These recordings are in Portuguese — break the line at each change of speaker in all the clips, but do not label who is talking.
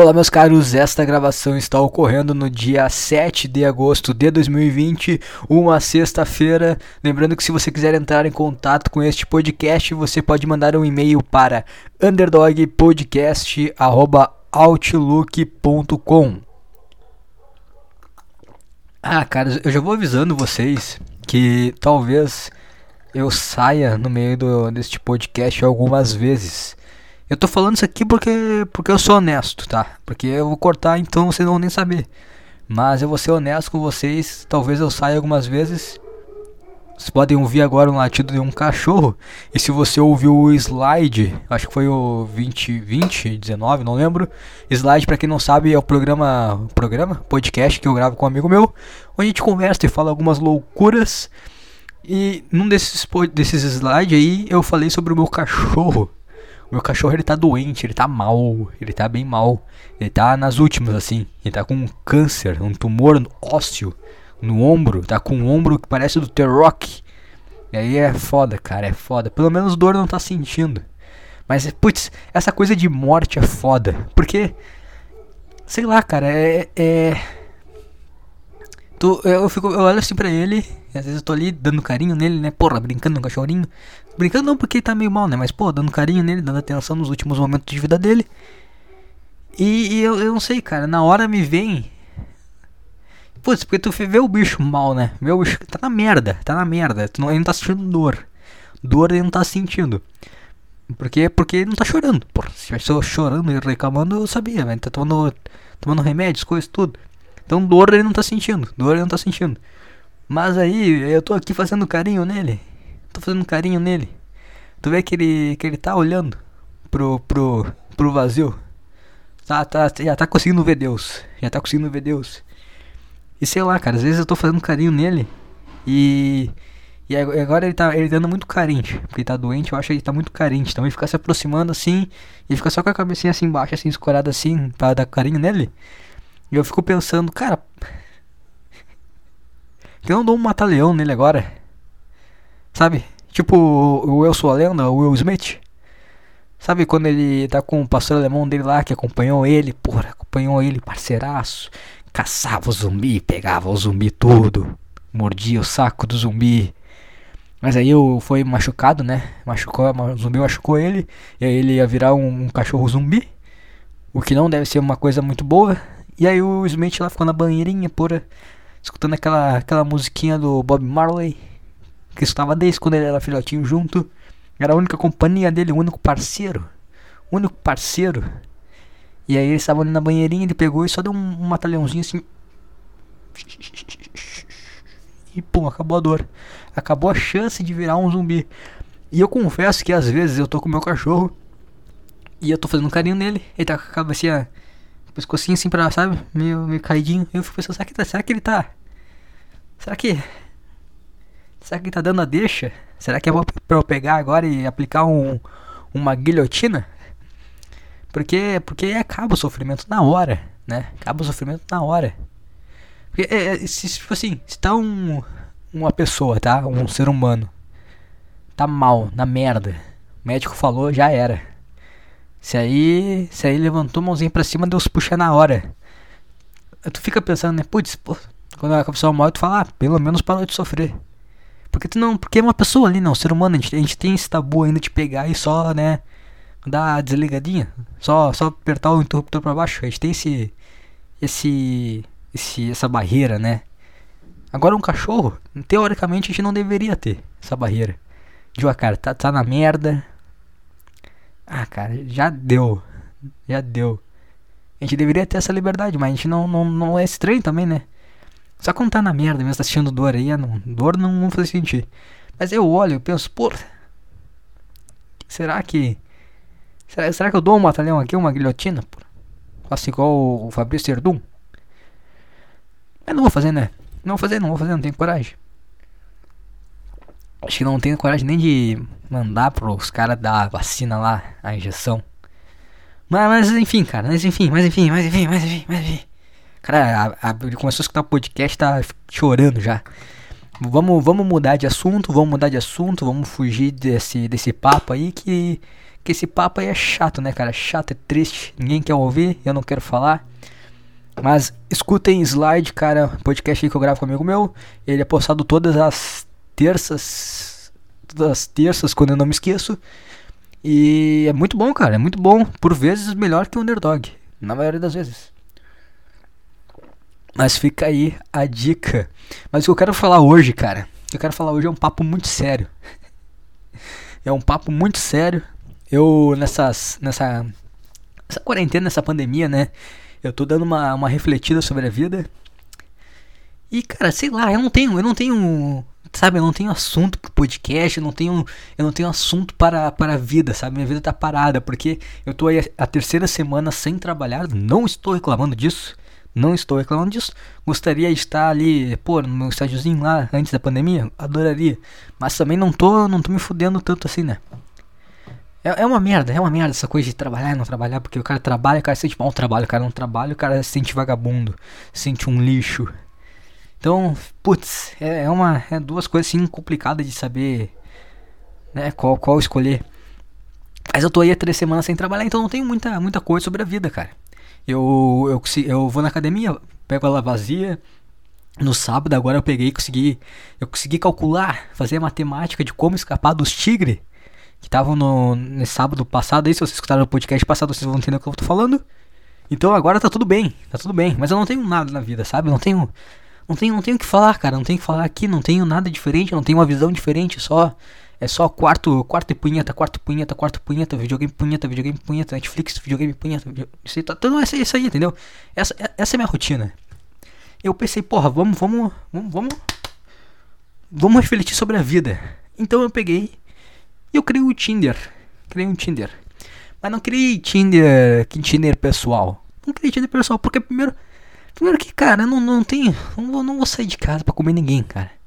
Olá, meus caros. Esta gravação está ocorrendo no dia 7 de agosto de 2020, uma sexta-feira. Lembrando que se você quiser entrar em contato com este podcast, você pode mandar um e-mail para underdogpodcast@outlook.com. Ah, cara, eu já vou avisando vocês que talvez eu saia no meio do, deste podcast algumas vezes. Eu tô falando isso aqui porque, porque eu sou honesto, tá? Porque eu vou cortar então vocês não vão nem saber. Mas eu vou ser honesto com vocês. Talvez eu saia algumas vezes. Vocês podem ouvir agora um latido de um cachorro. E se você ouviu o slide, acho que foi o 2020, 19, não lembro. Slide, para quem não sabe, é o programa, programa, podcast que eu gravo com um amigo meu, onde a gente conversa e fala algumas loucuras. E num desses, desses slides aí eu falei sobre o meu cachorro. Meu cachorro ele tá doente, ele tá mal, ele tá bem mal. Ele tá nas últimas assim. Ele tá com um câncer, um tumor ósseo no ombro, tá com um ombro que parece do The Rock. E aí é foda, cara, é foda. Pelo menos dor não tá sentindo. Mas, putz, essa coisa de morte é foda. Porque, sei lá, cara, é. é... Tu, eu, fico, eu olho assim pra ele, às vezes eu tô ali dando carinho nele, né? Porra, brincando com o cachorrinho. Brincando não porque ele tá meio mal, né? Mas, pô, dando carinho nele, dando atenção nos últimos momentos de vida dele. E, e eu, eu não sei, cara, na hora me vem. Putz, porque tu vê o bicho mal, né? O bicho tá na merda, tá na merda. Tu não, ele não tá sentindo dor. Dor ele não tá sentindo. Porque, porque ele não tá chorando. Porra, se tivesse chorando e reclamando, eu sabia, velho. Tá tomando, tomando remédios, coisas, tudo. Então dor ele não tá sentindo. Dor ele não tá sentindo. Mas aí eu tô aqui fazendo carinho nele. Tô fazendo carinho nele. Tu vê que ele, que ele tá olhando pro, pro, pro vazio. Tá, tá, já tá conseguindo ver Deus. Já tá conseguindo ver Deus. E sei lá, cara, às vezes eu tô fazendo carinho nele. E. E agora ele tá ele dando muito carente. Porque ele tá doente, eu acho que ele tá muito carente. Então ele fica se aproximando assim. E fica só com a cabecinha assim embaixo, assim, escorada assim, pra dar carinho nele. E eu fico pensando, cara. Eu não dou um mata-leão nele agora. Sabe? Tipo o Eu Sou a Lenda, o Will Smith. Sabe quando ele tá com o pastor alemão dele lá que acompanhou ele? Porra, acompanhou ele, parceiraço. Caçava o zumbi, pegava o zumbi tudo. Mordia o saco do zumbi. Mas aí eu foi machucado, né? Machucou, o zumbi machucou ele. E aí ele ia virar um, um cachorro zumbi. O que não deve ser uma coisa muito boa. E aí o Smith lá ficou na banheirinha, pura, escutando aquela, aquela musiquinha do Bob Marley, que estava desde quando ele era filhotinho junto. Era a única companhia dele, o único parceiro. O único parceiro. E aí eles estavam ali na banheirinha, ele pegou e só deu um, um matalhãozinho assim. E pum, acabou a dor. Acabou a chance de virar um zumbi. E eu confesso que às vezes eu tô com meu cachorro e eu tô fazendo um carinho nele. Ele tá com a cabecinha pescocinho assim pra, sabe? Meio, meio caidinho. Eu fico pensando, será que, tá, será que ele tá. Será que. Será que tá dando a deixa? Será que é pra eu pegar agora e aplicar um, uma guilhotina? Porque, porque acaba o sofrimento na hora, né? Acaba o sofrimento na hora. Porque, é, é se, tipo assim, se tá um, uma pessoa, tá? Um ser humano. Tá mal, na merda. O médico falou, já era. Se aí, se aí levantou a mãozinha pra cima, Deus puxa na hora. Tu fica pensando, né? Putz, pô, quando a pessoa morre, tu fala, ah, pelo menos parou de sofrer. Porque tu não, porque é uma pessoa ali, não, ser humano, a gente, a gente tem esse tabu ainda de pegar e só, né, dar a desligadinha, só, só apertar o interruptor pra baixo. A gente tem esse, esse, esse, essa barreira, né? Agora um cachorro, teoricamente a gente não deveria ter essa barreira. De, ó, cara, tá, tá na merda, ah, cara, já deu. Já deu. A gente deveria ter essa liberdade, mas a gente não, não, não é estranho também, né? Só quando tá na merda mesmo, tá sentindo dor aí, não, dor não, não faz sentir. Mas eu olho e penso, pô, será que. Será, será que eu dou um batalhão aqui, uma guilhotina? Pô? Faço igual o Fabrício Erdum? Mas não vou fazer, né? Não vou fazer, não vou fazer, não tenho coragem. Acho que não tenho coragem nem de mandar pros caras da vacina lá, a injeção. Mas, mas, enfim, cara, mas enfim, mas enfim, mas enfim, mas enfim, mas enfim. Cara, a, a, ele começou a escutar o podcast, tá chorando já. Vamos, vamos mudar de assunto, vamos mudar de assunto, vamos fugir desse, desse papo aí que, que esse papo aí é chato, né, cara? Chato, é triste. Ninguém quer ouvir, eu não quero falar. Mas escutem Slide, cara, podcast aí que eu gravo com um amigo meu. Ele é postado todas as terças. Todas as terças, quando eu não me esqueço. E é muito bom, cara. É muito bom. Por vezes melhor que o Underdog. Na maioria das vezes. Mas fica aí a dica. Mas o que eu quero falar hoje, cara. O que eu quero falar hoje é um papo muito sério. É um papo muito sério. Eu, nessas, nessa, nessa quarentena, nessa pandemia, né? Eu tô dando uma, uma refletida sobre a vida. E, cara, sei lá, eu não tenho, eu não tenho, sabe, eu não tenho assunto pro podcast, eu não tenho, eu não tenho assunto para, para a vida, sabe? Minha vida tá parada, porque eu tô aí a terceira semana sem trabalhar, não estou reclamando disso. Não estou reclamando disso. Gostaria de estar ali, pô, no meu estágiozinho lá antes da pandemia, adoraria. Mas também não tô, não tô me fudendo tanto assim, né? É, é uma merda, é uma merda essa coisa de trabalhar e não trabalhar, porque o cara trabalha, o cara sente mal trabalho, o cara não trabalha, o cara se sente vagabundo, sente um lixo. Então, putz, é, é uma é duas coisas assim complicadas de saber, né, qual qual escolher. Mas eu tô aí há três semanas sem trabalhar, então não tenho muita muita coisa sobre a vida, cara. Eu eu eu vou na academia, pego ela vazia. No sábado agora eu peguei e consegui eu consegui calcular, fazer a matemática de como escapar dos tigres que estavam no nesse sábado passado aí, se vocês escutaram o podcast passado, vocês vão entender o que eu tô falando. Então agora tá tudo bem, tá tudo bem, mas eu não tenho nada na vida, sabe? Não tenho não tenho não tenho o que falar, cara, não tenho o que falar aqui, não tenho nada diferente, não tenho uma visão diferente, só é só quarto, quarto e punheta, quarto punheta, quarto punheta, videogame punheta, videogame punheta, Netflix, videogame punheta, isso aí tá tudo essa isso aí, entendeu? Essa essa é minha rotina. Eu pensei, porra, vamos vamos vamos vamos vamos refletir sobre a vida. Então eu peguei e eu criei o Tinder. Criei um Tinder. Mas não criei Tinder, que Tinder pessoal. Não criei Tinder pessoal, porque primeiro. Primeiro que, cara, não, não tenho. Não não vou sair de casa pra comer ninguém, cara.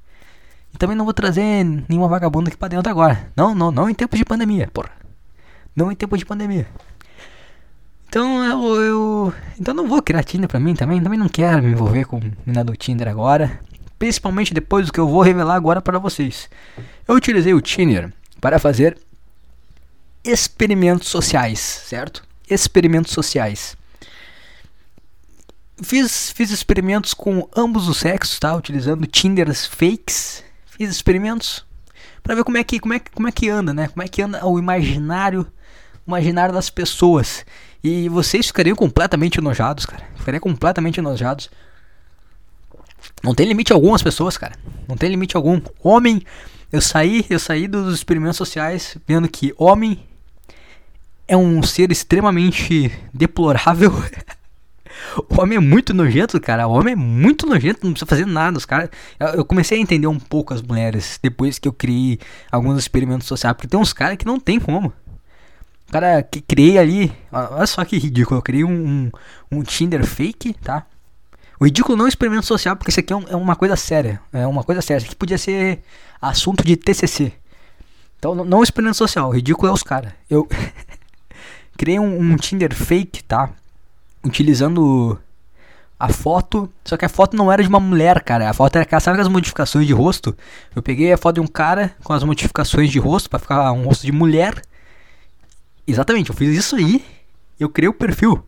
E também não vou trazer nenhuma vagabunda aqui pra dentro agora. Não, não, não em tempos de pandemia, porra. Não em tempos de pandemia. Então eu, eu. Então não vou criar Tinder pra mim também. Também não quero me envolver com mina do Tinder agora. Principalmente depois do que eu vou revelar agora para vocês. Eu utilizei o Tinder para fazer experimentos sociais, certo? Experimentos sociais. Fiz, fiz experimentos com ambos os sexos, tá? Utilizando Tinders fakes. Experimentos para ver como é que como é, como é que anda, né? Como é que anda o imaginário, imaginário das pessoas. E vocês ficariam completamente enojados, cara. Ficariam completamente enojados. Não tem limite algum as pessoas, cara. Não tem limite algum. Homem eu saí, eu saí dos experimentos sociais vendo que homem é um ser extremamente deplorável. o homem é muito nojento, cara. O homem é muito nojento, não precisa fazer nada. Os cara, eu comecei a entender um pouco as mulheres depois que eu criei alguns experimentos sociais, porque tem uns caras que não tem como. O cara que criei ali, olha só que ridículo. Eu criei um, um, um Tinder fake, tá? O ridículo não é um experimento social, porque isso aqui é, um, é, uma coisa séria. É uma coisa séria. Isso aqui podia ser assunto de TCC. Então, não, é experimento social. O ridículo é os caras. Eu criei um, um, Tinder fake, tá? Utilizando a foto. Só que a foto não era de uma mulher, cara. A foto era, sabe, com as modificações de rosto? Eu peguei a foto de um cara com as modificações de rosto para ficar um rosto de mulher. Exatamente, eu fiz isso aí. Eu criei o perfil.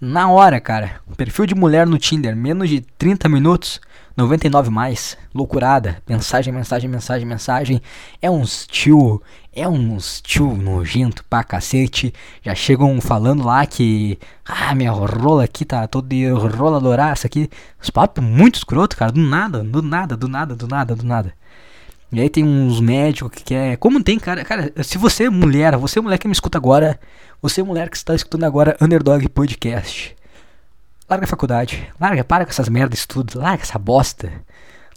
Na hora, cara. Perfil de mulher no Tinder, menos de 30 minutos, 99 mais. Loucurada. Mensagem, mensagem, mensagem, mensagem. É uns tio, é uns tio nojento pra cacete. Já chegam falando lá que. Ah, minha rola aqui tá toda de rola douraça aqui. Os papos muito escroto, cara. Do nada, do nada, do nada, do nada, do nada. E aí tem uns médicos que quer. Como tem, cara? Cara, se você é mulher, você é mulher que me escuta agora, você, mulher que está escutando agora Underdog Podcast, larga a faculdade. Larga, para com essas merdas de estudo. Larga essa bosta.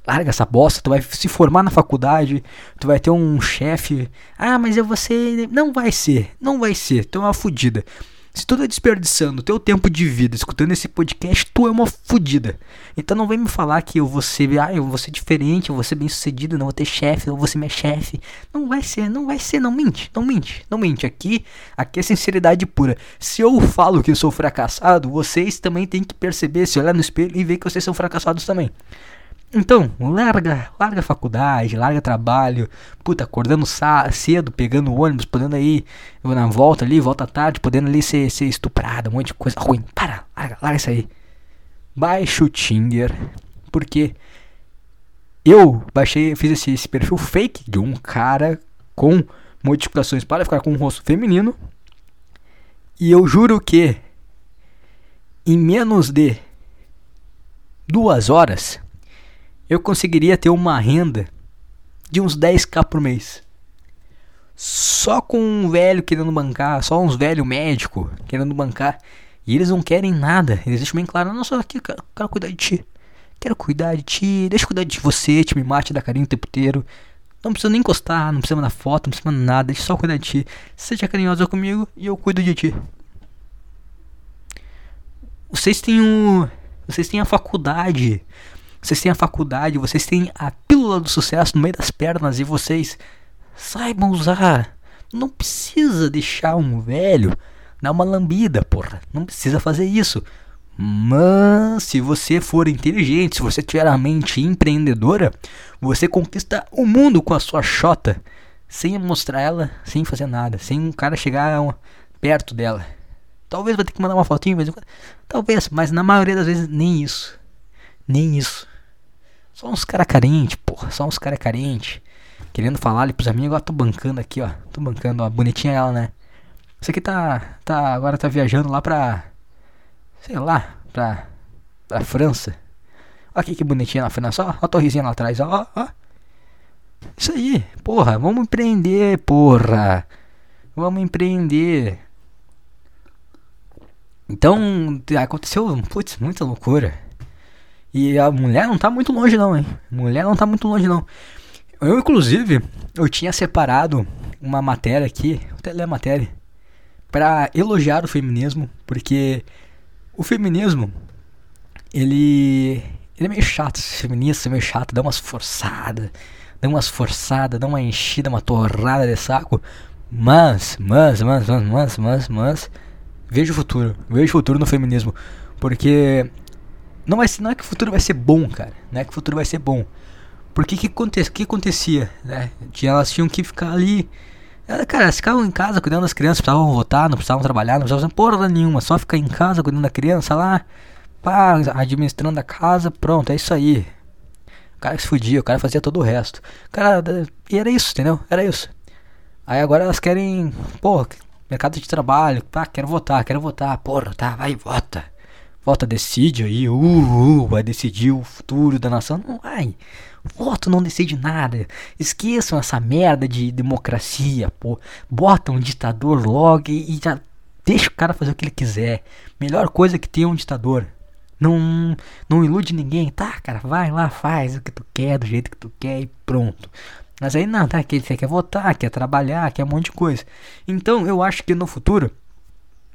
Larga essa bosta. Tu vai se formar na faculdade. Tu vai ter um chefe. Ah, mas eu vou ser. Não vai ser. Não vai ser. Tu é uma fodida. Se tu tá desperdiçando teu tempo de vida escutando esse podcast, tu é uma fodida. Então não vem me falar que eu vou ser, ah, eu vou ser diferente, eu vou ser bem sucedido, não vou ter chefe, eu vou ser minha chefe. Não vai ser, não vai ser, não mente, não mente, não mente. Aqui, aqui é sinceridade pura. Se eu falo que eu sou fracassado, vocês também têm que perceber, se olhar no espelho e ver que vocês são fracassados também. Então, larga, larga a faculdade, larga trabalho, puta, acordando cedo, pegando ônibus, podendo aí, na volta ali, volta tarde, podendo ali ser, ser estuprado, um monte de coisa ruim. Para, larga, larga isso aí. Baixa o Tinder, porque eu baixei, fiz esse, esse perfil fake de um cara com modificações para ficar com um rosto feminino. E eu juro que em menos de duas horas eu conseguiria ter uma renda de uns 10k por mês. Só com um velho querendo bancar, só uns velho médico querendo bancar. E eles não querem nada. Eles deixam bem claro, não, só aqui, quero, quero cuidar de ti. Quero cuidar de ti, deixa eu cuidar de você, te me mate, dar carinho o tempo inteiro. Não precisa nem encostar, não precisa mandar foto, não precisa mandar nada, deixa só cuidar de ti. Seja carinhosa comigo e eu cuido de ti. Vocês têm um. Vocês têm a faculdade vocês têm a faculdade, vocês têm a pílula do sucesso no meio das pernas e vocês saibam usar. Não precisa deixar um velho dar uma lambida, porra. Não precisa fazer isso. Mas se você for inteligente, se você tiver a mente empreendedora, você conquista o mundo com a sua chota, sem mostrar ela, sem fazer nada, sem um cara chegar perto dela. Talvez vai ter que mandar uma fotinho, mas talvez, mas na maioria das vezes nem isso. Nem isso. Só uns cara carente, porra. Só uns cara carente. Querendo falar ali pros amigos. Agora tô bancando aqui, ó. Tô bancando, ó. Bonitinha ela, né? Isso aqui tá. tá agora tá viajando lá pra. Sei lá. Pra. Pra França. Olha aqui que bonitinha na França. Ó, ó a torrezinha lá atrás, ó, ó. Isso aí, porra. Vamos empreender, porra. Vamos empreender. Então, aconteceu, putz, muita loucura. E a mulher não tá muito longe não, hein? Mulher não tá muito longe não. Eu, inclusive, eu tinha separado uma matéria aqui, até ler a matéria, para elogiar o feminismo, porque o feminismo, ele, ele é meio chato, esse feminista é meio chato, dá umas forçadas, dá umas forçadas, dá uma enchida, uma torrada de saco, mas, mas, mas, mas, mas, mas, mas, vejo o futuro, vejo o futuro no feminismo, porque não, vai não é que o futuro vai ser bom, cara. Não é que o futuro vai ser bom. Porque que, aconte, que acontecia, né? Elas tinham que ficar ali. Cara, elas ficavam em casa cuidando das crianças, precisavam votar, não precisavam trabalhar, não precisavam fazer porra nenhuma. Só ficar em casa cuidando da criança lá, pá, administrando a casa, pronto, é isso aí. O cara se fudia, o cara fazia todo o resto. Cara, e era isso, entendeu? Era isso. Aí agora elas querem, porra, mercado de trabalho, pá, quero votar, quero votar, porra, tá, vai, vota. Voto decide aí, uh, uh, vai decidir o futuro da nação. Não vai. Voto não decide nada. Esqueçam essa merda de democracia, pô. Bota um ditador logo e, e já deixa o cara fazer o que ele quiser. Melhor coisa que tem um ditador. Não, não ilude ninguém. Tá, cara, vai lá, faz o que tu quer, do jeito que tu quer e pronto. Mas aí não, tá, que você quer votar, quer trabalhar, quer um monte de coisa. Então eu acho que no futuro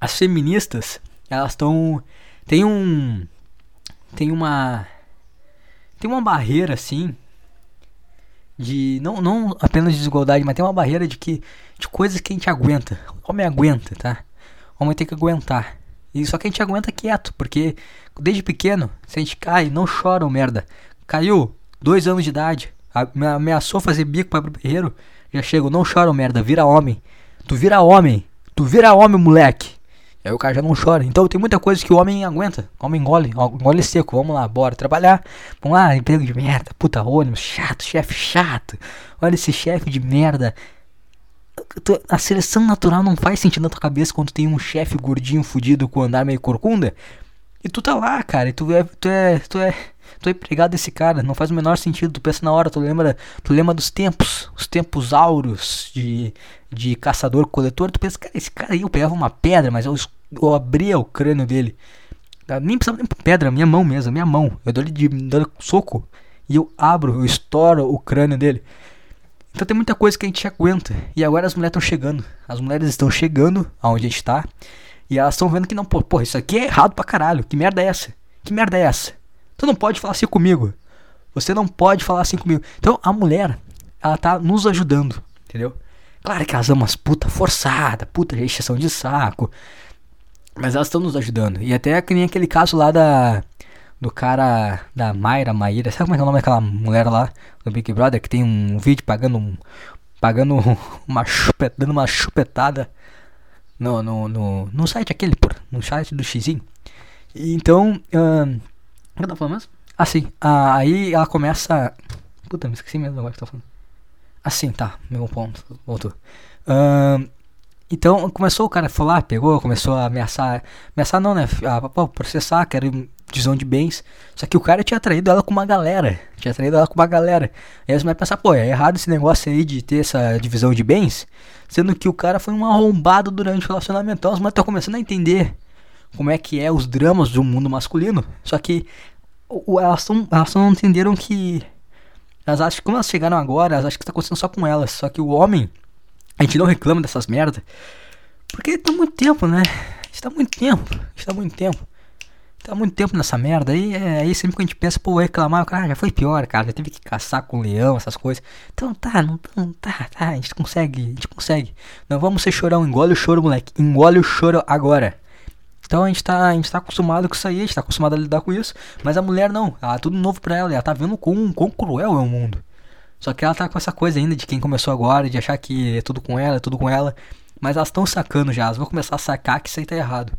as feministas elas estão tem um. Tem uma. Tem uma barreira assim. De. Não, não apenas de desigualdade, mas tem uma barreira de que. De coisas que a gente aguenta. O homem aguenta, tá? O homem tem que aguentar. E só que a gente aguenta quieto, porque desde pequeno, se a gente cai, não chora, oh, merda. Caiu, dois anos de idade, ameaçou fazer bico para berreiro, já chego, não chora, oh, merda, vira homem. Tu vira homem, tu vira homem, moleque. Aí o cara já não chora. Então tem muita coisa que o homem aguenta. O homem engole, engole seco. Vamos lá, bora trabalhar. Vamos lá, emprego de merda. Puta ônibus, chato, chefe chato. Olha esse chefe de merda. A seleção natural não faz sentido na tua cabeça quando tem um chefe gordinho fudido com andar meio corcunda. E tu tá lá, cara. E tu é. Tu é. Tu é. É empregado desse cara, não faz o menor sentido. Tu pensa na hora, tu lembra, tu lembra dos tempos, os tempos áureos de, de caçador-coletor. Tu pensa, cara, esse cara aí eu pegava uma pedra, mas eu eu abria o crânio dele. Nem precisava nem pedra, minha mão mesmo, minha mão. Eu dou ele de dou soco e eu abro, eu estouro o crânio dele. Então tem muita coisa que a gente aguenta. E agora as mulheres estão chegando. As mulheres estão chegando aonde a gente tá. E elas estão vendo que não, pô, isso aqui é errado pra caralho. Que merda é essa? Que merda é essa? Tu não pode falar assim comigo. Você não pode falar assim comigo. Então a mulher, ela tá nos ajudando, entendeu? Claro que elas são umas puta forçada, puta restrição de saco. Mas elas estão nos ajudando. E até que nem aquele caso lá da. do cara da Mayra, Maíra, sabe como é é o nome daquela mulher lá do Big Brother que tem um vídeo pagando um, pagando uma chupet, dando uma chupetada no, no, no, no site aquele, por, no site do Xizinho. Então, o que eu tô falando mesmo? Assim, aí ela começa. Puta, me esqueci mesmo agora que eu falando. Assim, tá, meu ponto, voltou. Um, então começou o cara falar, pegou, começou a ameaçar. Ameaçar não, né? A, a processar, que era divisão de bens. Só que o cara tinha traído ela com uma galera. Tinha traído ela com uma galera. Aí você vai pensar, pô, é errado esse negócio aí de ter essa divisão de bens. Sendo que o cara foi um arrombado durante o relacionamento. Então as mulheres estão começando a entender como é que é os dramas do mundo masculino. Só que o, elas, tão, elas não entenderam que. Elas acham que como elas chegaram agora, elas acham que está acontecendo só com elas. Só que o homem a gente não reclama dessas merda. Porque tá muito tempo, né? Está muito tempo. Está muito tempo. Tá muito tempo nessa merda. Aí, é, aí sempre que a gente pensa, pô, reclamar, cara, já foi pior, cara. Já teve que caçar com leão, essas coisas. Então tá, não, não tá, tá. A gente consegue, a gente consegue. Não vamos ser chorão, engole o choro, moleque. Engole o choro agora. Então a gente tá, a gente tá acostumado com isso aí, a gente tá acostumado a lidar com isso. Mas a mulher não, é tudo novo pra ela. Ela tá vendo quão, quão cruel é o mundo. Só que ela tá com essa coisa ainda de quem começou agora, de achar que é tudo com ela, é tudo com ela. Mas elas estão sacando já, elas vão começar a sacar que isso aí tá errado.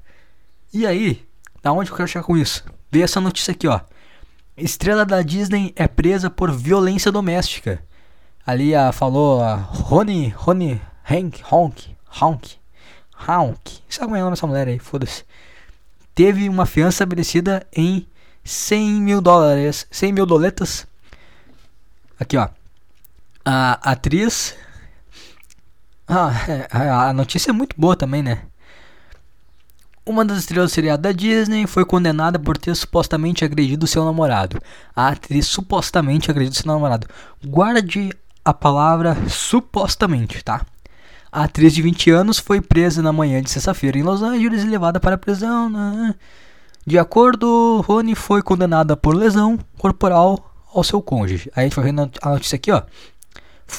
E aí, da onde eu quero chegar com isso? Vê essa notícia aqui, ó. Estrela da Disney é presa por violência doméstica. Ali a falou a Rony, Rony, Hank, Honk, Honk, Sabe como é nome dessa mulher aí? Foda-se. Teve uma fiança estabelecida em 100 mil dólares, 100 mil doletas. Aqui, ó. A atriz. Ah, é, a notícia é muito boa também, né? Uma das estrelas do seriado da Disney foi condenada por ter supostamente agredido seu namorado. A atriz supostamente agrediu seu namorado. Guarde a palavra supostamente, tá? A atriz de 20 anos foi presa na manhã de sexta-feira em Los Angeles e levada para a prisão. Né? De acordo, Rony foi condenada por lesão corporal ao seu cônjuge. Aí a gente vai vendo a notícia aqui, ó.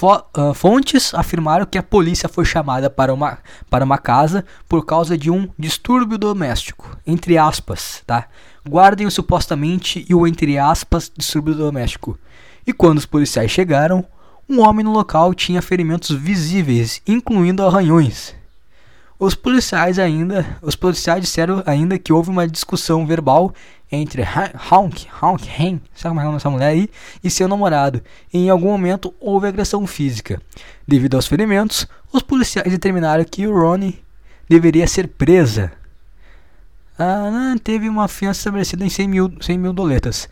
Uh, fontes afirmaram que a polícia foi chamada para uma, para uma casa por causa de um distúrbio doméstico. Entre aspas, tá? Guardem o supostamente e o entre aspas distúrbio doméstico. E quando os policiais chegaram, um homem no local tinha ferimentos visíveis, incluindo arranhões. Os policiais ainda, os policiais disseram ainda que houve uma discussão verbal entre Honk, Honk, Hen, sabe como é essa mulher aí, e seu namorado. E em algum momento houve agressão física. Devido aos ferimentos, os policiais determinaram que o Ronnie deveria ser presa. Ah, teve uma fiança estabelecida em 100 mil, 100 mil doletas.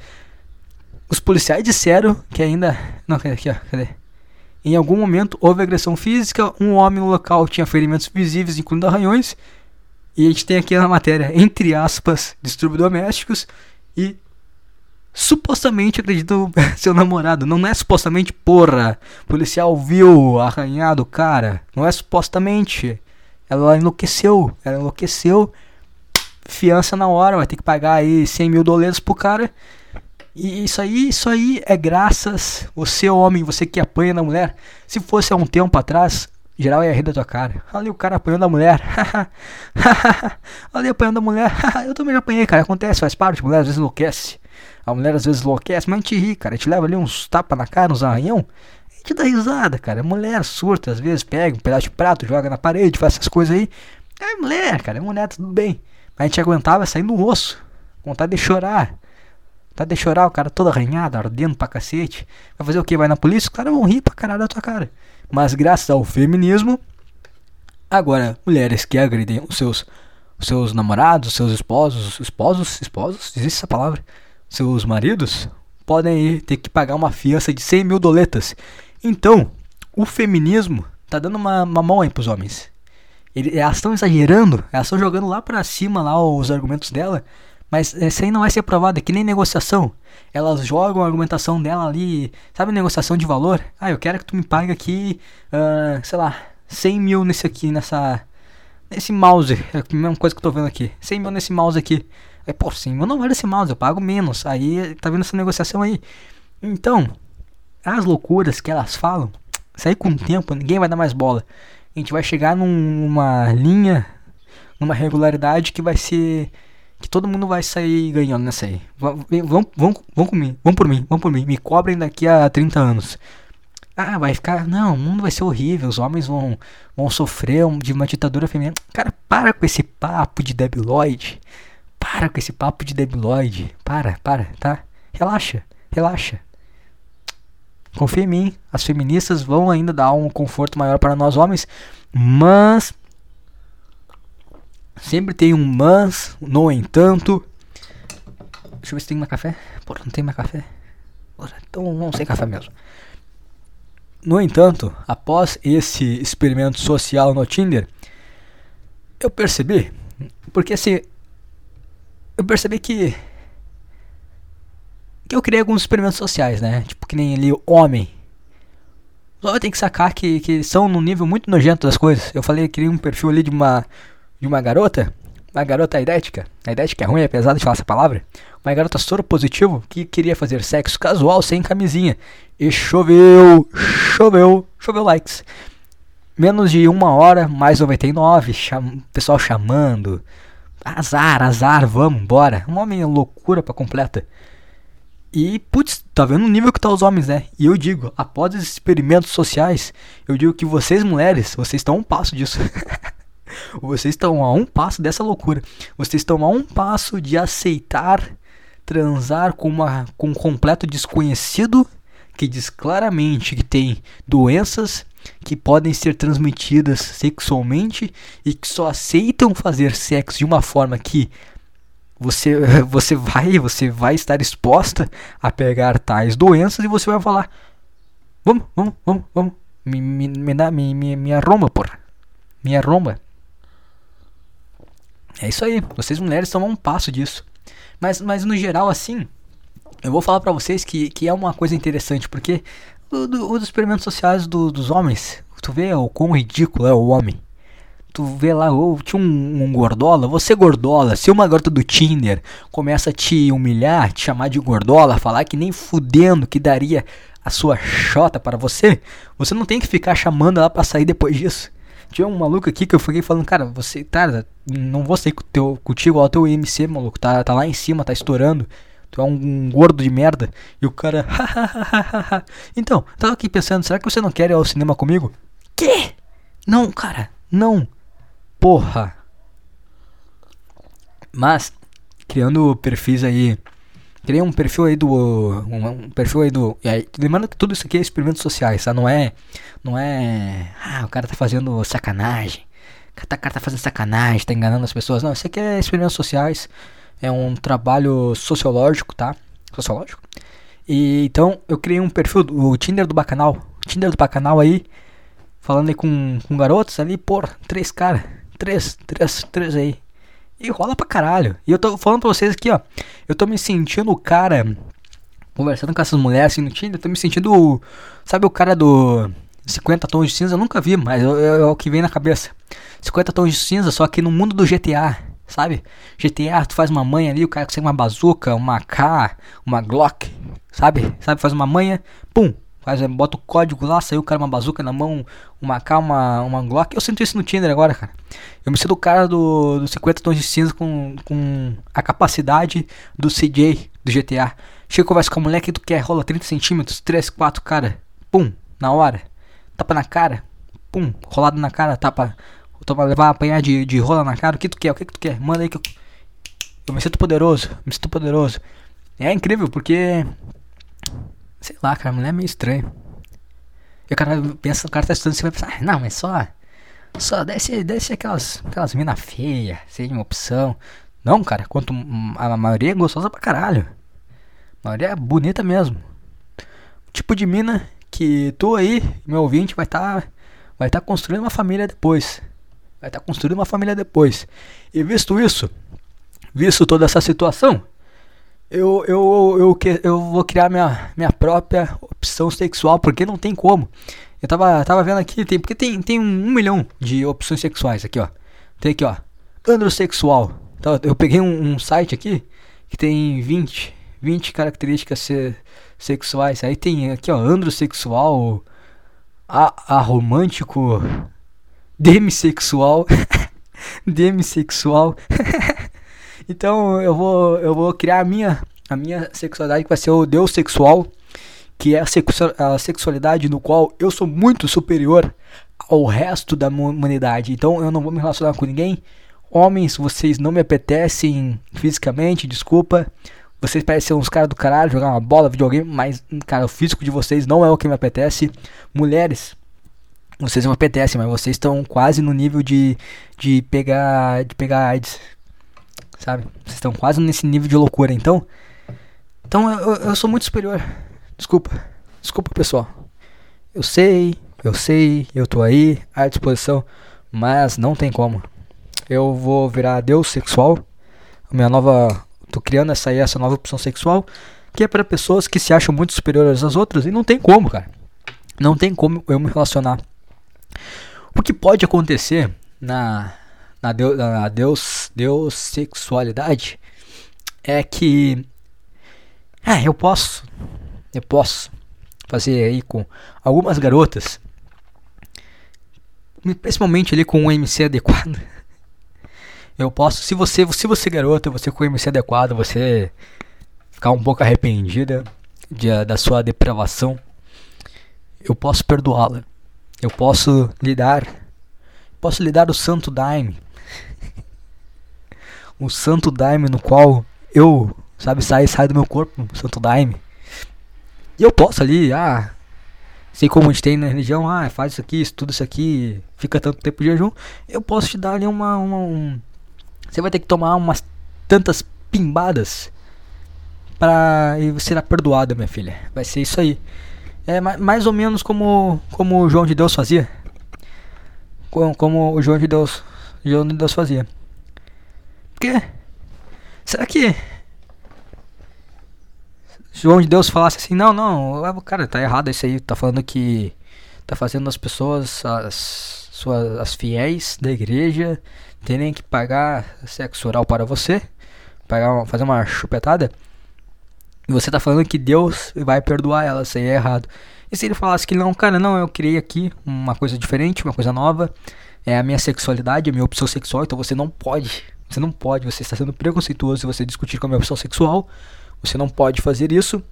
Os policiais disseram que ainda. Não, aqui, ó, cadê? Em algum momento houve agressão física, um homem no local tinha ferimentos visíveis, incluindo arranhões, e a gente tem aqui na matéria, entre aspas, distúrbios domésticos e supostamente acredito seu namorado. Não é supostamente, porra. Policial viu arranhado o cara. Não é supostamente. Ela enlouqueceu. Ela enlouqueceu. Fiança na hora, vai ter que pagar aí 100 mil dólares pro cara. E isso aí, isso aí é graças você homem, você que apanha na mulher. Se fosse há um tempo atrás, Geral ia rir da tua cara. Ali o cara apanhando a mulher. Ali apanhando a mulher. eu também já apanhei, cara. Acontece, faz parte. A mulher às vezes enlouquece. A mulher às vezes enlouquece, mas a gente ri, cara. A gente leva ali uns tapas na cara, uns arranhão. A gente dá risada, cara. Mulher surta, às vezes pega um pedaço de prato, joga na parede, faz essas coisas aí. É mulher, cara. É mulher, tudo bem. Mas a gente aguentava saindo no osso. Vontade de chorar. Vontade de chorar, o cara todo arranhado, ardendo pra cacete. Vai fazer o que? Vai na polícia? Os caras vão rir pra caralho da tua cara. Mas graças ao feminismo, agora mulheres que agredem os seus, os seus namorados, seus esposos, esposos, esposos, existe essa palavra? Seus maridos, podem ter que pagar uma fiança de 100 mil doletas. Então, o feminismo tá dando uma, uma mão aí pros homens. Ele, elas estão exagerando, elas estão jogando lá pra cima lá os argumentos dela, mas isso aí não vai ser aprovado, é que nem negociação elas jogam a argumentação dela ali, sabe, negociação de valor? Ah, eu quero que tu me pague aqui, uh, sei lá, 100 mil nesse aqui, nessa. Nesse mouse, é a mesma coisa que eu tô vendo aqui. 100 mil nesse mouse aqui. Aí, pô, 100 mil não vale esse mouse, eu pago menos. Aí, tá vendo essa negociação aí? Então, as loucuras que elas falam, aí com o tempo, ninguém vai dar mais bola. A gente vai chegar num, numa linha, numa regularidade que vai ser que todo mundo vai sair ganhando nessa aí. Vão, vão, vão, comigo, vão por mim, vão por mim. Me cobrem daqui a 30 anos. Ah, vai ficar. Não, o mundo vai ser horrível. Os homens vão, vão sofrer de uma ditadura feminina. Cara, para com esse papo de debiloide. Para com esse papo de debiloide. Para, para, tá? Relaxa, relaxa. Confia em mim. As feministas vão ainda dar um conforto maior para nós homens. Mas Sempre tem um mas, no entanto. Deixa eu ver se tem mais café. Porra, não tem mais café. Então vamos sem café mesmo. No entanto, após esse experimento social no Tinder, eu percebi, porque assim, eu percebi que que eu criei alguns experimentos sociais, né? Tipo que nem ali homem. Só tenho que sacar que, que são num nível muito nojento das coisas. Eu falei que criei um perfil ali de uma de uma garota, uma garota idética, a idética é ruim, é pesado de falar essa palavra, uma garota soro positivo que queria fazer sexo casual sem camisinha. E choveu, choveu, choveu likes. Menos de uma hora, mais 99, cham pessoal chamando. Azar, azar, vamos, bora. Um homem é loucura pra completa. E, putz, tá vendo o nível que tá os homens, né? E eu digo, após esses experimentos sociais, eu digo que vocês mulheres, vocês estão um passo disso. Vocês estão a um passo dessa loucura. Vocês estão a um passo de aceitar transar com, uma, com um completo desconhecido que diz claramente que tem doenças que podem ser transmitidas sexualmente e que só aceitam fazer sexo de uma forma que você, você vai você vai estar exposta a pegar tais doenças e você vai falar vamos vamos vamos vamos me me me, me, me, me arromba porra me arromba é isso aí, vocês mulheres a um passo disso. Mas, mas no geral, assim, eu vou falar pra vocês que, que é uma coisa interessante, porque os experimentos sociais do, dos homens, tu vê o quão ridículo é o homem. Tu vê lá, ou tinha um, um, gordola, você gordola, se uma garota do Tinder começa a te humilhar, te chamar de gordola, falar que nem fudendo que daria a sua chota para você, você não tem que ficar chamando ela para sair depois disso. Tinha um maluco aqui que eu fiquei falando, cara, você, cara, não vou com teu, contigo, ó, teu IMC, maluco, tá, tá lá em cima, tá estourando. Tu é um, um gordo de merda. E o cara, Então, tava aqui pensando, será que você não quer ir ao cinema comigo? Que? Não, cara, não. Porra. Mas, criando perfis aí criei um perfil aí do. Um, um perfil aí do. Aí, lembrando que tudo isso aqui é experimentos sociais, tá? Não é. Não é. Ah, o cara tá fazendo sacanagem. Tá, o cara tá fazendo sacanagem, tá enganando as pessoas. Não, isso aqui é experimentos sociais. É um trabalho sociológico, tá? Sociológico. E então eu criei um perfil, o Tinder do Bacanal. O Tinder do Bacanal aí. Falando aí com, com garotos ali, por três caras. Três, três, três aí. E rola pra caralho. E eu tô falando pra vocês aqui, ó. Eu tô me sentindo o cara. Conversando com essas mulheres assim no Tinder, eu tô me sentindo. Sabe o cara do 50 tons de cinza? Eu nunca vi, mas é, o que vem na cabeça. 50 tons de cinza, só que no mundo do GTA. Sabe? GTA, tu faz uma manha ali, o cara consegue uma bazuca, uma K, uma Glock. Sabe? Sabe? Faz uma manha, pum, Faz, bota o código lá, saiu o cara uma bazuca na mão, uma K, uma, uma Glock. Eu sinto isso no Tinder agora, cara. Eu me sinto o cara do, do 50 tons de cinza com, com a capacidade do CJ do GTA. Chega conversa com a mulher que tu quer, rola 30 centímetros, 3, 4, cara. Pum, na hora. Tapa na cara. Pum, rolado na cara, tapa. Toma, levar, apanhar de, de rola na cara. O que tu quer? O que, que tu quer? Manda aí que eu. Eu me sinto poderoso. Me sinto poderoso. É incrível porque Sei lá, cara, mulher é meio estranho. E o cara pensa, o cara tá estudando, você vai pensar, ah, não, mas só. Só desce, desce aquelas, aquelas mina feia, sem opção. Não, cara, quanto a maioria é gostosa pra caralho. A maioria é bonita mesmo. Tipo de mina que tu aí, meu ouvinte, vai estar tá, vai tá construindo uma família depois. Vai estar tá construindo uma família depois. E visto isso, visto toda essa situação, eu, eu, eu, eu, vou criar minha, minha própria opção sexual, porque não tem como. Eu tava, tava vendo aqui, tem, porque tem, tem um, um milhão de opções sexuais aqui, ó. Tem aqui, ó. Androsexual. Então, eu peguei um, um site aqui que tem 20, 20 características se, sexuais. Aí tem aqui, ó, androsexual, a, a demissexual, demissexual. Então eu vou, eu vou criar a minha, a minha sexualidade que vai ser o Deus sexual, que é a, sexu a sexualidade no qual eu sou muito superior ao resto da humanidade. Então eu não vou me relacionar com ninguém. Homens, vocês não me apetecem fisicamente, desculpa. Vocês parecem uns caras do caralho, jogar uma bola, videogame, mas, cara, o físico de vocês não é o que me apetece. Mulheres, vocês me apetecem, mas vocês estão quase no nível de, de pegar de pegar AIDS. Sabe? Vocês estão quase nesse nível de loucura. Então, então eu, eu sou muito superior. Desculpa. Desculpa, pessoal. Eu sei, eu sei, eu tô aí à disposição, mas não tem como. Eu vou virar Deus sexual. Minha nova tô criando essa aí, essa nova opção sexual, que é para pessoas que se acham muito superiores às outras e não tem como, cara. Não tem como eu me relacionar. O que pode acontecer na na, Deus, na Deus, Deus sexualidade é que é, eu posso eu posso fazer aí com algumas garotas principalmente ali com um MC adequado eu posso, se você, se você garota, você com o MC adequado, você ficar um pouco arrependida de, da sua depravação, eu posso perdoá-la. Eu posso lhe dar, posso lhe dar o santo daime. O santo daime no qual eu, sabe, sai, sai do meu corpo, o santo daime. E eu posso ali, ah, sei como a gente tem na religião, ah, faz isso aqui, estuda isso aqui, fica tanto tempo de jejum. Eu posso te dar ali uma, uma um, você vai ter que tomar umas tantas pimbadas para será perdoada, minha filha. Vai ser isso aí. É mais ou menos como como o João de Deus fazia. Como, como o João de Deus, João de Deus fazia. Porque será que João de Deus falasse assim: "Não, não, cara, tá errado isso aí, tá falando que tá fazendo as pessoas as suas as fiéis da igreja terem que pagar sexo oral para você, pagar uma, fazer uma chupetada, e você tá falando que Deus vai perdoar ela, isso aí é errado. E se ele falasse que não, cara, não, eu criei aqui uma coisa diferente, uma coisa nova, é a minha sexualidade, a minha opção sexual, então você não pode, você não pode, você está sendo preconceituoso se você discutir com a minha opção sexual, você não pode fazer isso.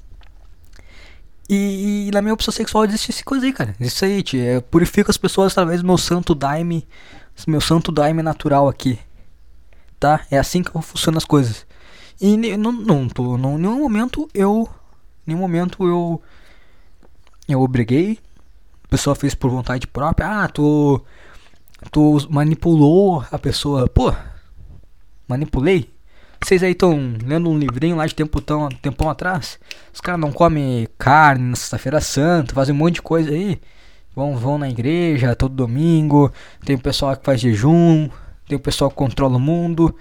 E, e na minha opção sexual existe essa coisa aí, cara. Isso aí, tia. Eu purifico as pessoas através do meu santo daime meu santo daime natural aqui. Tá? É assim que funcionam as coisas. E não, não tô, não, nenhum momento eu. Nenhum momento eu. Eu obriguei. A pessoa fez por vontade própria. Ah, tu. Tu manipulou a pessoa. Pô, manipulei? Vocês aí estão lendo um livrinho lá de tempo tão, tempão atrás? Os caras não comem carne na sexta-feira santa, fazem um monte de coisa aí vão, vão na igreja todo domingo, tem o pessoal que faz jejum, tem o pessoal que controla o mundo,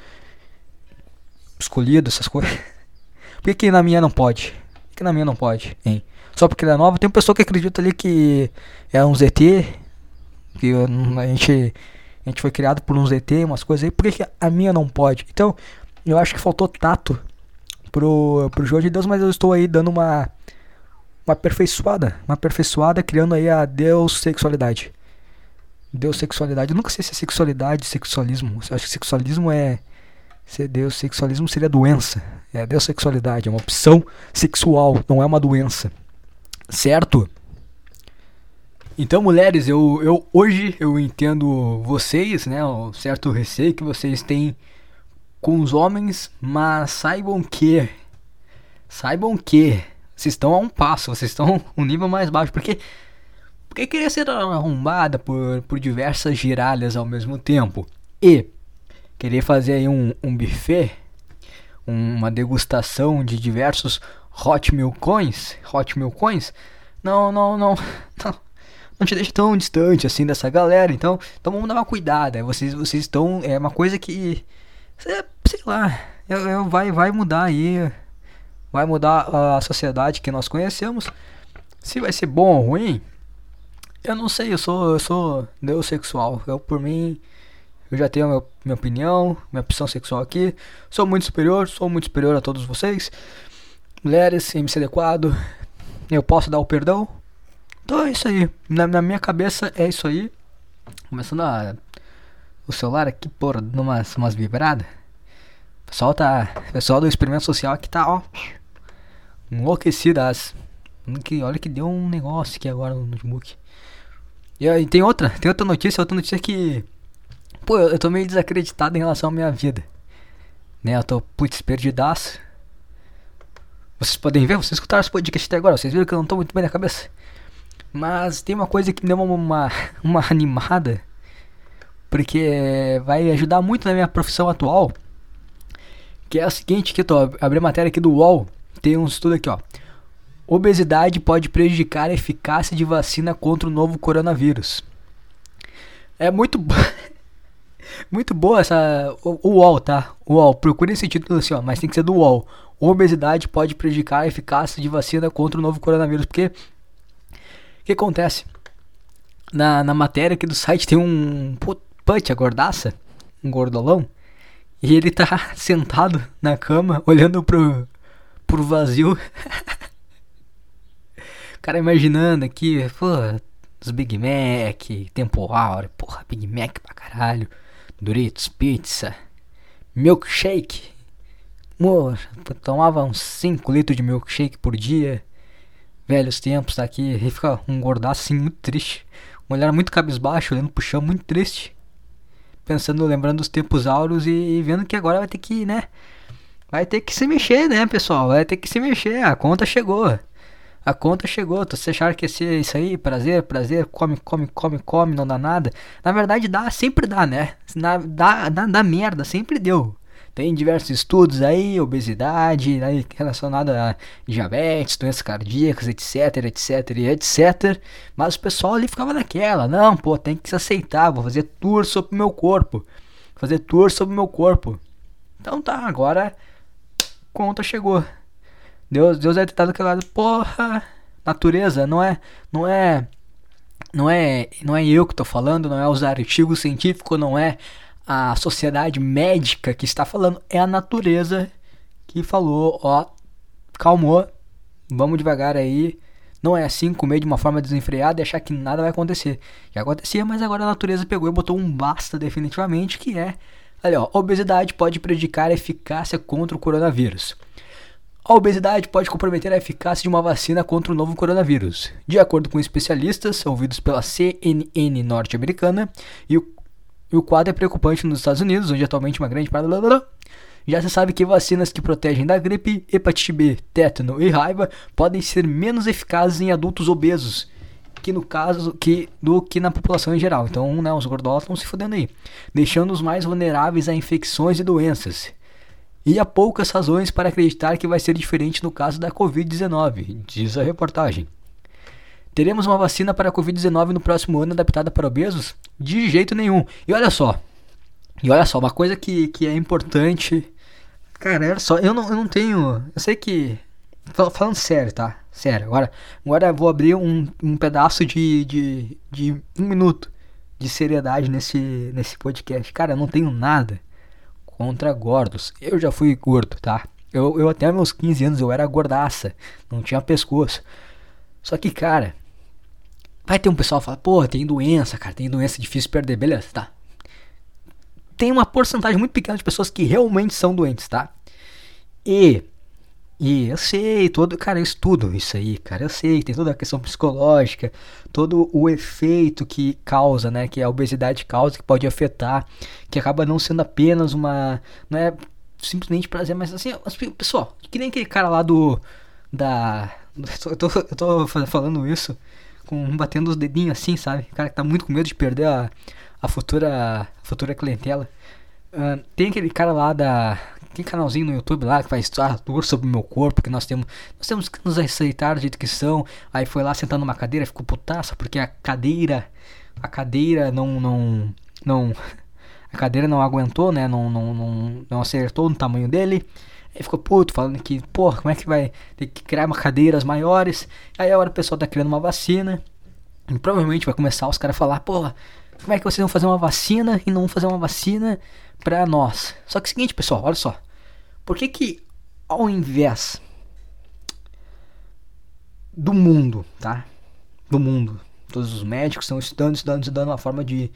escolhido, essas coisas. Por que, que na minha não pode? Por que, na minha não pode, hein? Só porque ela é nova, tem um pessoal que acredita ali que é um ZT, que a gente, a gente foi criado por um ZT, umas coisas aí, por que, a minha não pode? Então, eu acho que faltou tato pro, pro jogo de Deus, mas eu estou aí dando uma uma aperfeiçoada, uma aperfeiçoada criando aí a Deus sexualidade. Deus sexualidade. Eu nunca sei se é sexualidade, sexualismo. Eu acho que sexualismo é ser Deus sexualismo seria doença. É Deus sexualidade, é uma opção sexual, não é uma doença. Certo? Então, mulheres, eu, eu hoje eu entendo vocês, né, o certo receio que vocês têm com os homens, mas saibam que saibam que vocês estão a um passo, vocês estão um nível mais baixo. Porque, porque querer ser arrombada por, por diversas giralhas ao mesmo tempo e querer fazer aí um, um buffet, uma degustação de diversos Hot Milk Coins, Hot Milk Coins, não, não, não, não, não te deixa tão distante assim dessa galera. Então, então vamos dar uma cuidada. Vocês, vocês estão, é uma coisa que, sei lá, eu, eu vai, vai mudar aí vai mudar a sociedade que nós conhecemos. Se vai ser bom ou ruim, eu não sei, eu sou, eu sou neossexual. Eu, por mim, eu já tenho a minha opinião, minha opção sexual aqui. Sou muito superior, sou muito superior a todos vocês. Mulheres, MC adequado, eu posso dar o perdão. Então é isso aí. Na, na minha cabeça é isso aí. Começando a. O celular aqui, por umas, umas vibradas. O pessoal tá. Pessoal do experimento social aqui tá, ó. Enlouquecidas. Que, olha que deu um negócio aqui agora no notebook. E aí tem outra, tem outra notícia, outra notícia que. Pô, eu, eu tô meio desacreditado em relação à minha vida. Né, eu tô putz, perdidaço. Vocês podem ver, vocês escutaram esse podcast até agora, vocês viram que eu não tô muito bem na cabeça. Mas tem uma coisa que me deu uma, uma, uma animada. Porque vai ajudar muito na minha profissão atual. Que é o seguinte, que eu tô abri a matéria aqui do UOL. Tem um estudo aqui, ó. Obesidade pode prejudicar a eficácia de vacina contra o novo coronavírus. É muito muito boa essa o, o UOL, tá? UOL, procure esse título assim, ó, mas tem que ser do UOL. Obesidade pode prejudicar a eficácia de vacina contra o novo coronavírus, porque que acontece? Na, na matéria aqui do site tem um punch, a gordaça, um gordolão, e ele tá sentado na cama, olhando pro, pro vazio. cara imaginando aqui, pô, os Big Mac, temporal, porra, Big Mac pra caralho, Doritos, pizza, milkshake. Amor, tomava uns 5 litros de milkshake por dia. Velhos tempos, tá aqui. E fica um gordaço assim, muito triste. Um olhar muito cabisbaixo, olhando pro chão, muito triste. Pensando, lembrando dos tempos áureos e, e vendo que agora vai ter que, né? Vai ter que se mexer, né, pessoal? Vai ter que se mexer. A conta chegou. A conta chegou, tu você achar que ia ser isso aí, prazer, prazer, come, come, come, come, não dá nada. Na verdade dá, sempre dá, né? Na, dá, dá, dá merda, sempre deu. Tem diversos estudos aí, obesidade, aí relacionada a diabetes, doenças cardíacas, etc, etc, etc. Mas o pessoal ali ficava naquela, não, pô, tem que se aceitar, vou fazer tour sobre o meu corpo. Fazer tour sobre o meu corpo. Então tá, agora conta chegou. Deus, Deus ter dado aquele lado, porra, natureza, não é, não é, não é, não é eu que estou falando, não é os artigos científicos, não é a sociedade médica que está falando, é a natureza que falou, ó, calmou, vamos devagar aí, não é assim comer de uma forma desenfreada e achar que nada vai acontecer. Já acontecia, mas agora a natureza pegou e botou um basta definitivamente, que é, olha, ó, obesidade pode prejudicar a eficácia contra o coronavírus. A obesidade pode comprometer a eficácia de uma vacina contra o novo coronavírus. De acordo com especialistas ouvidos pela CNN norte-americana, e o, e o quadro é preocupante nos Estados Unidos, onde atualmente uma grande parte. Já se sabe que vacinas que protegem da gripe, hepatite B, tétano e raiva podem ser menos eficazes em adultos obesos que no caso que do que na população em geral. Então, né, os gordolas estão se fudendo aí, deixando os mais vulneráveis a infecções e doenças. E há poucas razões para acreditar que vai ser diferente no caso da Covid-19, diz a reportagem. Teremos uma vacina para a Covid-19 no próximo ano adaptada para obesos? De jeito nenhum. E olha só, e olha só, uma coisa que, que é importante. Cara, olha só, eu não, eu não tenho. Eu sei que. Falando sério, tá? Sério. Agora, agora eu vou abrir um, um pedaço de, de, de um minuto de seriedade nesse, nesse podcast. Cara, eu não tenho nada contra gordos. Eu já fui gordo, tá? Eu, eu até meus 15 anos eu era gordaça, não tinha pescoço. Só que, cara, vai ter um pessoal que fala, pô, tem doença, cara, tem doença difícil de perder, beleza, tá? Tem uma porcentagem muito pequena de pessoas que realmente são doentes, tá? E e eu sei, todo, cara, eu estudo isso aí, cara, eu sei, tem toda a questão psicológica, todo o efeito que causa, né, que a obesidade causa, que pode afetar, que acaba não sendo apenas uma, não é simplesmente prazer, mas assim, pessoal, que nem aquele cara lá do, da, eu tô, eu tô falando isso, com batendo os dedinhos assim, sabe, o cara que tá muito com medo de perder a, a futura, a futura clientela, uh, tem aquele cara lá da tem canalzinho no YouTube lá que faz tour sobre o meu corpo, que nós temos, nós temos que nos aceitar do jeito que são. Aí foi lá sentando numa cadeira, ficou putaça porque a cadeira, a cadeira não não não a cadeira não aguentou, né? Não não não, não acertou no tamanho dele. Aí ficou puto, falando que, porra, como é que vai ter que criar cadeiras maiores? Aí agora o pessoal tá criando uma vacina. E provavelmente vai começar os caras a falar, porra, como é que vocês vão fazer uma vacina e não vão fazer uma vacina pra nós? Só que é o seguinte, pessoal, olha só. Por que que ao invés do mundo, tá? Do mundo, todos os médicos estão estudando, estudando, estudando uma forma de,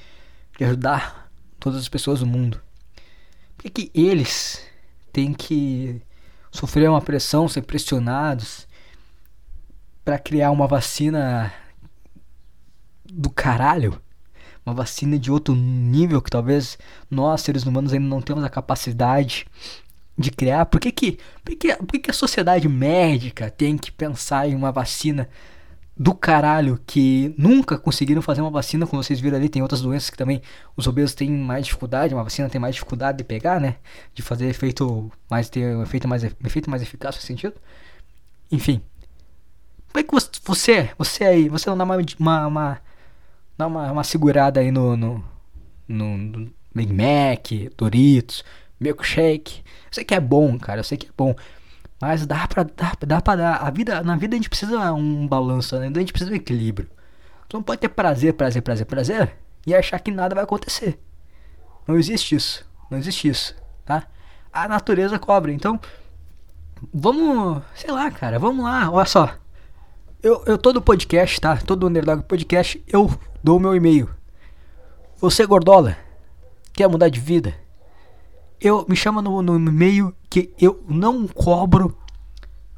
de ajudar todas as pessoas do mundo. Por que, que eles tem que sofrer uma pressão, ser pressionados para criar uma vacina do caralho, uma vacina de outro nível que talvez nós seres humanos ainda não temos a capacidade de criar. Por que que, por que, por que, que a sociedade médica tem que pensar em uma vacina do caralho que nunca conseguiram fazer uma vacina, como vocês viram ali, tem outras doenças que também os obesos têm mais dificuldade, uma vacina tem mais dificuldade de pegar, né? De fazer efeito mais ter um efeito mais efeito mais eficaz nesse sentido. Enfim. Como é que você, você aí, você não dá uma uma, uma dá uma, uma segurada aí no no, no, no Big Mac, Doritos, milkshake. Eu sei que é bom, cara, eu sei que é bom. Mas dá pra, dá, dá pra dar. A vida, na vida a gente precisa um balanço, né? A gente precisa um equilíbrio. Tu não pode ter prazer, prazer, prazer, prazer e achar que nada vai acontecer. Não existe isso. Não existe isso, tá? A natureza cobra. Então, vamos, sei lá, cara, vamos lá. Olha só. Eu, eu todo podcast, tá? Todo Underdog Podcast, eu dou meu e-mail. Você, Gordola, quer mudar de vida? Eu me chama no, no e-mail que eu não cobro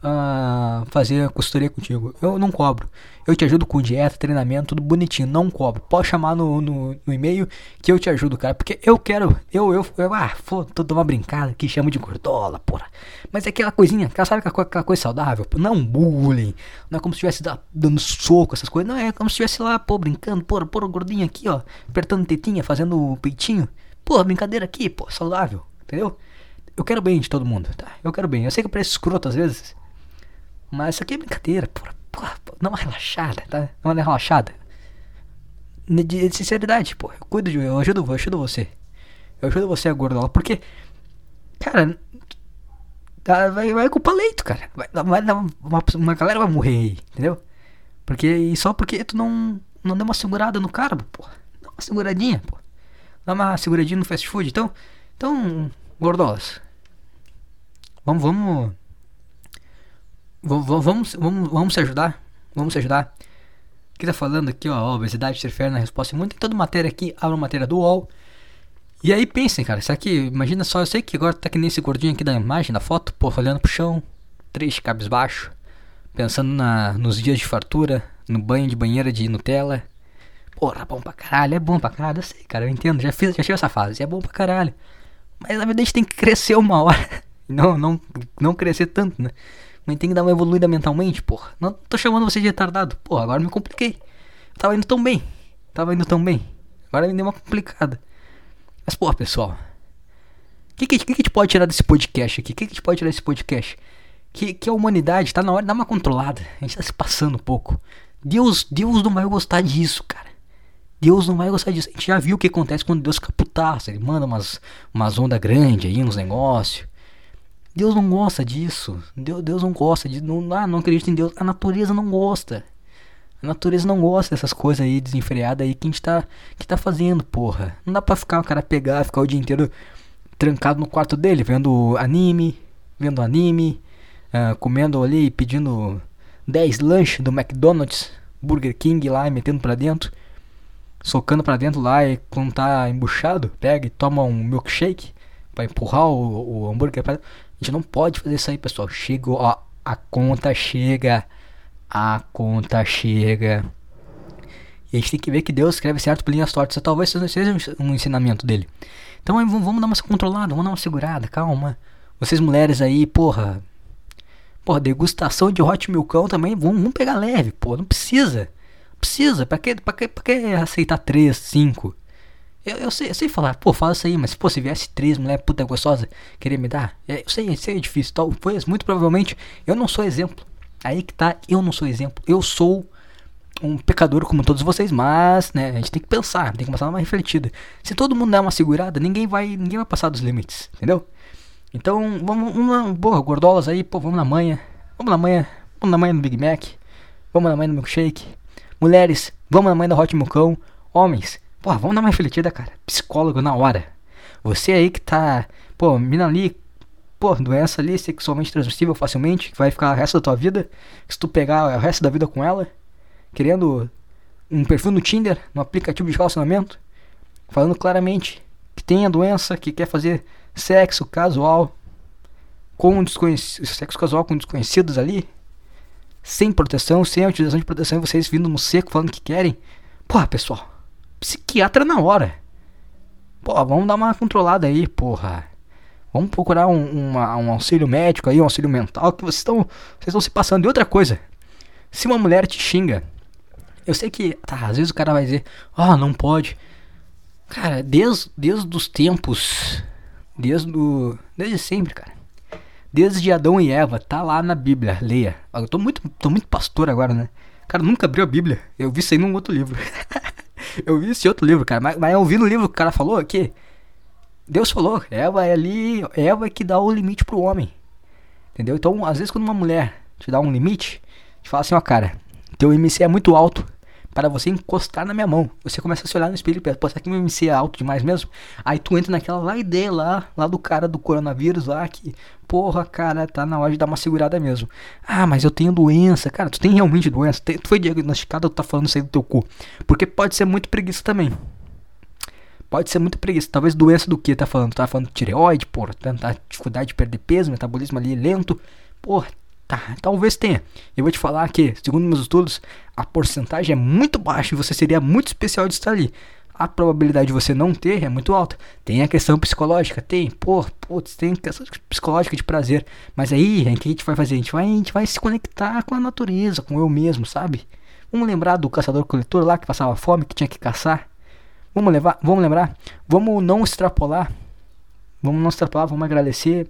uh, fazer consultoria contigo. Eu não cobro. Eu te ajudo com dieta, treinamento, tudo bonitinho. Não cobro. Pode chamar no, no, no e-mail que eu te ajudo, cara. Porque eu quero. Eu, eu, eu ah, foda, tô uma brincada que chama de gordola, porra. Mas é aquela coisinha, sabe aquela, aquela coisa saudável? Não bullying. Não é como se estivesse dando soco, essas coisas. Não é como se estivesse lá, pô, brincando, pô, pô, gordinho aqui, ó. Apertando tetinha, fazendo peitinho. Pô, brincadeira aqui, pô, saudável. Entendeu? Eu quero bem de todo mundo, tá? Eu quero bem. Eu sei que eu pareço escroto às vezes. Mas isso aqui é brincadeira, porra. porra dá uma relaxada, tá? Dá uma relaxada. De, de sinceridade, pô. Eu cuido de eu ajudo, eu ajudo você. Eu ajudo você a gordola. Porque, cara, tá, vai, vai culpar leito, cara. Vai, vai, uma, uma galera vai morrer aí, entendeu? Porque, e só porque tu não, não deu uma segurada no carbo, pô. Dá uma seguradinha, pô. Dá uma seguradinha no fast food. Então, então Gordolas. Vamos, vamos. Vamos, vamos, vamos, vamos se ajudar. Vamos se ajudar. Aqui tá falando aqui, ó, obesidade interfere na resposta imune. Tem toda matéria aqui, abre matéria do UOL. E aí pensem, cara, isso aqui, imagina só, eu sei que agora tá que nem esse gordinho aqui da imagem, da foto, pô, olhando pro chão, triste, cabisbaixo, pensando na, nos dias de fartura, no banho de banheira de Nutella. Porra, bom pra caralho, é bom pra caralho, eu sei, cara, eu entendo, já fiz, já tive essa fase, é bom pra caralho. Mas na verdade a gente tem que crescer uma hora. Não, não, não crescer tanto, né? Mas tem que dar uma evoluída mentalmente, porra. Não tô chamando você de retardado. Porra, agora me compliquei. tava indo tão bem. Tava indo tão bem. Agora me deu uma complicada. Mas, porra, pessoal. O que, que, que, a gente pode tirar desse podcast aqui? O que, que a gente pode tirar desse podcast? Que, que a humanidade tá na hora de dar uma controlada. A gente tá se passando um pouco. Deus, Deus não vai gostar disso, cara. Deus não vai gostar disso. A gente já viu o que acontece quando Deus caputaça. Ele manda umas, umas ondas grandes aí, uns negócios. Deus não gosta disso. Deus, Deus não gosta disso. Não, ah, não acredita em Deus. A natureza não gosta. A natureza não gosta dessas coisas aí desenfreadas aí que a gente tá, que tá fazendo, porra. Não dá pra ficar o cara pegar, ficar o dia inteiro trancado no quarto dele, vendo anime, vendo anime, uh, comendo ali, pedindo 10 lanches do McDonald's, Burger King lá e metendo pra dentro socando para dentro lá e quando tá embuchado, pega e toma um milkshake para empurrar o, o hambúrguer pra... A gente não pode fazer isso aí, pessoal. Chega, ó, a conta chega. A conta chega. E a gente tem que ver que Deus escreve certo por linhas tortas. Talvez seja um ensinamento dele. Então vamos dar uma controlada, vamos dar uma segurada, calma. Vocês mulheres aí, porra. Porra, degustação de hot milkão também, vamos, vamos pegar leve, pô, não precisa precisa, pra que, pra que, pra que aceitar 3, 5? Eu, eu, sei, eu sei falar, pô, fala isso aí, mas pô, se viesse três mulher puta gostosa querer me dar, é, eu sei, eu sei, é difícil, talvez, muito provavelmente, eu não sou exemplo. Aí que tá, eu não sou exemplo. Eu sou um pecador como todos vocês, mas, né, a gente tem que pensar, tem que passar uma refletida. Se todo mundo der uma segurada, ninguém vai, ninguém vai passar dos limites, entendeu? Então, vamos, vamos porra, gordolas aí, pô, vamos na manhã, vamos na manhã, vamos na manhã no Big Mac, vamos na manhã no milkshake, Mulheres, vamos na mãe da Hot Mucão. Homens, pô, vamos dar uma refletida, cara. Psicólogo na hora. Você aí que tá, pô, mina ali, pô, doença ali sexualmente transmissível facilmente, que vai ficar o resto da tua vida. Se tu pegar o resto da vida com ela, querendo um perfil no Tinder, no aplicativo de relacionamento, falando claramente que tem a doença, que quer fazer sexo casual, com desconhecidos, sexo casual com desconhecidos ali, sem proteção, sem a utilização de proteção, e vocês vindo no seco falando que querem. Porra, pessoal, psiquiatra na hora. Pô, vamos dar uma controlada aí, porra. Vamos procurar um, uma, um auxílio médico aí, um auxílio mental, que vocês estão vocês estão se passando. E outra coisa, se uma mulher te xinga, eu sei que, tá, às vezes o cara vai dizer, ah, oh, não pode. Cara, desde, desde os tempos, desde, do, desde sempre, cara. Desde Adão e Eva, tá lá na Bíblia, leia. Eu tô muito, tô muito pastor agora, né? Cara, nunca abriu a Bíblia. Eu vi isso aí num outro livro. eu vi esse outro livro, cara. Mas, mas eu vi no livro que o cara falou que Deus falou, Eva é ali, Eva é que dá o limite pro homem. Entendeu? Então, às vezes quando uma mulher te dá um limite, te fala assim, ó, cara, teu MC é muito alto para você encostar na minha mão. Você começa a se olhar no espelho e pensa, pô, será que meu MC é alto demais mesmo? Aí tu entra naquela lá ideia lá, lá do cara do coronavírus lá, que, porra, cara, tá na hora de dar uma segurada mesmo. Ah, mas eu tenho doença. Cara, tu tem realmente doença? Tu foi diagnosticado ou tu tá falando isso aí do teu cu? Porque pode ser muito preguiça também. Pode ser muito preguiça. Talvez doença do que tá falando? Tá falando tireoide, porra, tá dificuldade de perder peso, metabolismo ali lento. Porra, Tá, talvez tenha. Eu vou te falar que, segundo meus estudos, a porcentagem é muito baixa e você seria muito especial de estar ali. A probabilidade de você não ter é muito alta. Tem a questão psicológica, tem, pô, putz, tem questão psicológica de prazer. Mas aí, o que a gente vai fazer? A gente vai, a gente vai se conectar com a natureza, com eu mesmo, sabe? Vamos lembrar do caçador-coletor lá que passava fome, que tinha que caçar. Vamos levar, vamos lembrar, vamos não extrapolar. Vamos não extrapolar, vamos agradecer.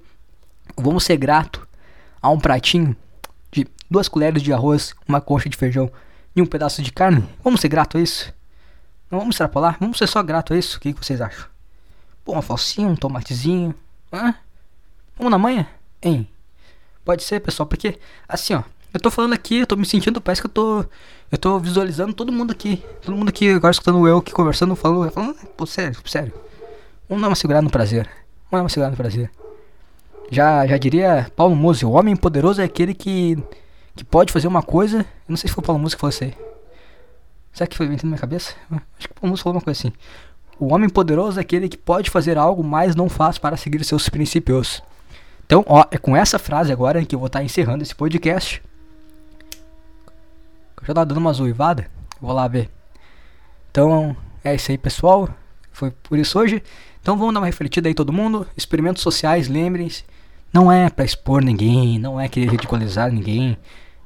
Vamos ser grato a um pratinho de duas colheres de arroz, uma concha de feijão e um pedaço de carne? Vamos ser grato a isso? Não vamos extrapolar? Vamos ser só grato a isso? O que, vocês acham? Pô, uma falsinha, um tomatezinho. Hã? Vamos na manhã? Hein? Pode ser, pessoal, porque assim, ó. Eu tô falando aqui, eu tô me sentindo, parece que eu tô. Eu tô visualizando todo mundo aqui. Todo mundo aqui agora escutando eu aqui conversando, falando, falando, pô, sério, sério. Vamos dar uma segurada no prazer. Vamos dar uma segurada no prazer. Já, já diria Paulo Musi, o homem poderoso é aquele que, que pode fazer uma coisa. Eu não sei se foi o Paulo Musi que falou isso aí. Será que foi inventando na minha cabeça? Acho que o Paulo Musi falou uma coisa assim. O homem poderoso é aquele que pode fazer algo, mas não faz para seguir seus princípios. Então, ó, é com essa frase agora que eu vou estar encerrando esse podcast. Eu já tava dando uma zoivada. Vou lá ver. Então, é isso aí, pessoal. Foi por isso hoje. Então vamos dar uma refletida aí todo mundo. Experimentos sociais, lembrem-se. Não é pra expor ninguém, não é querer ridicularizar ninguém.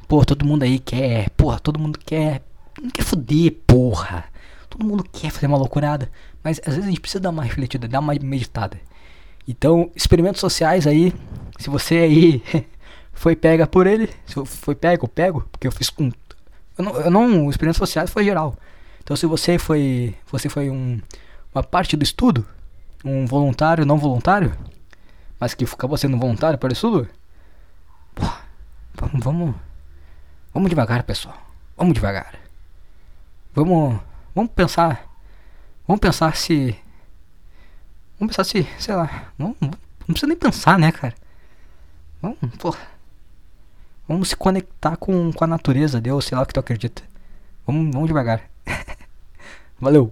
Pô, todo mundo aí quer, porra, todo mundo quer. Não quer foder, porra. Todo mundo quer fazer uma loucurada. Mas às vezes a gente precisa dar uma refletida, dar uma meditada. Então, experimentos sociais aí. Se você aí foi pega por ele, se foi pego, pego, porque eu fiz com. Eu não, eu não. Experimentos sociais foi geral. Então, se você foi. Você foi um, uma parte do estudo, um voluntário, não voluntário, mas que acabou sendo voluntário para isso Pô, vamos, vamos. Vamos devagar, pessoal. Vamos devagar. Vamos. Vamos pensar. Vamos pensar se. Vamos pensar se. Sei lá. Não, não precisa nem pensar, né, cara? Vamos, porra. Vamos se conectar com, com a natureza, Deus, sei lá o que tu acredita. Vamos, vamos devagar. Valeu.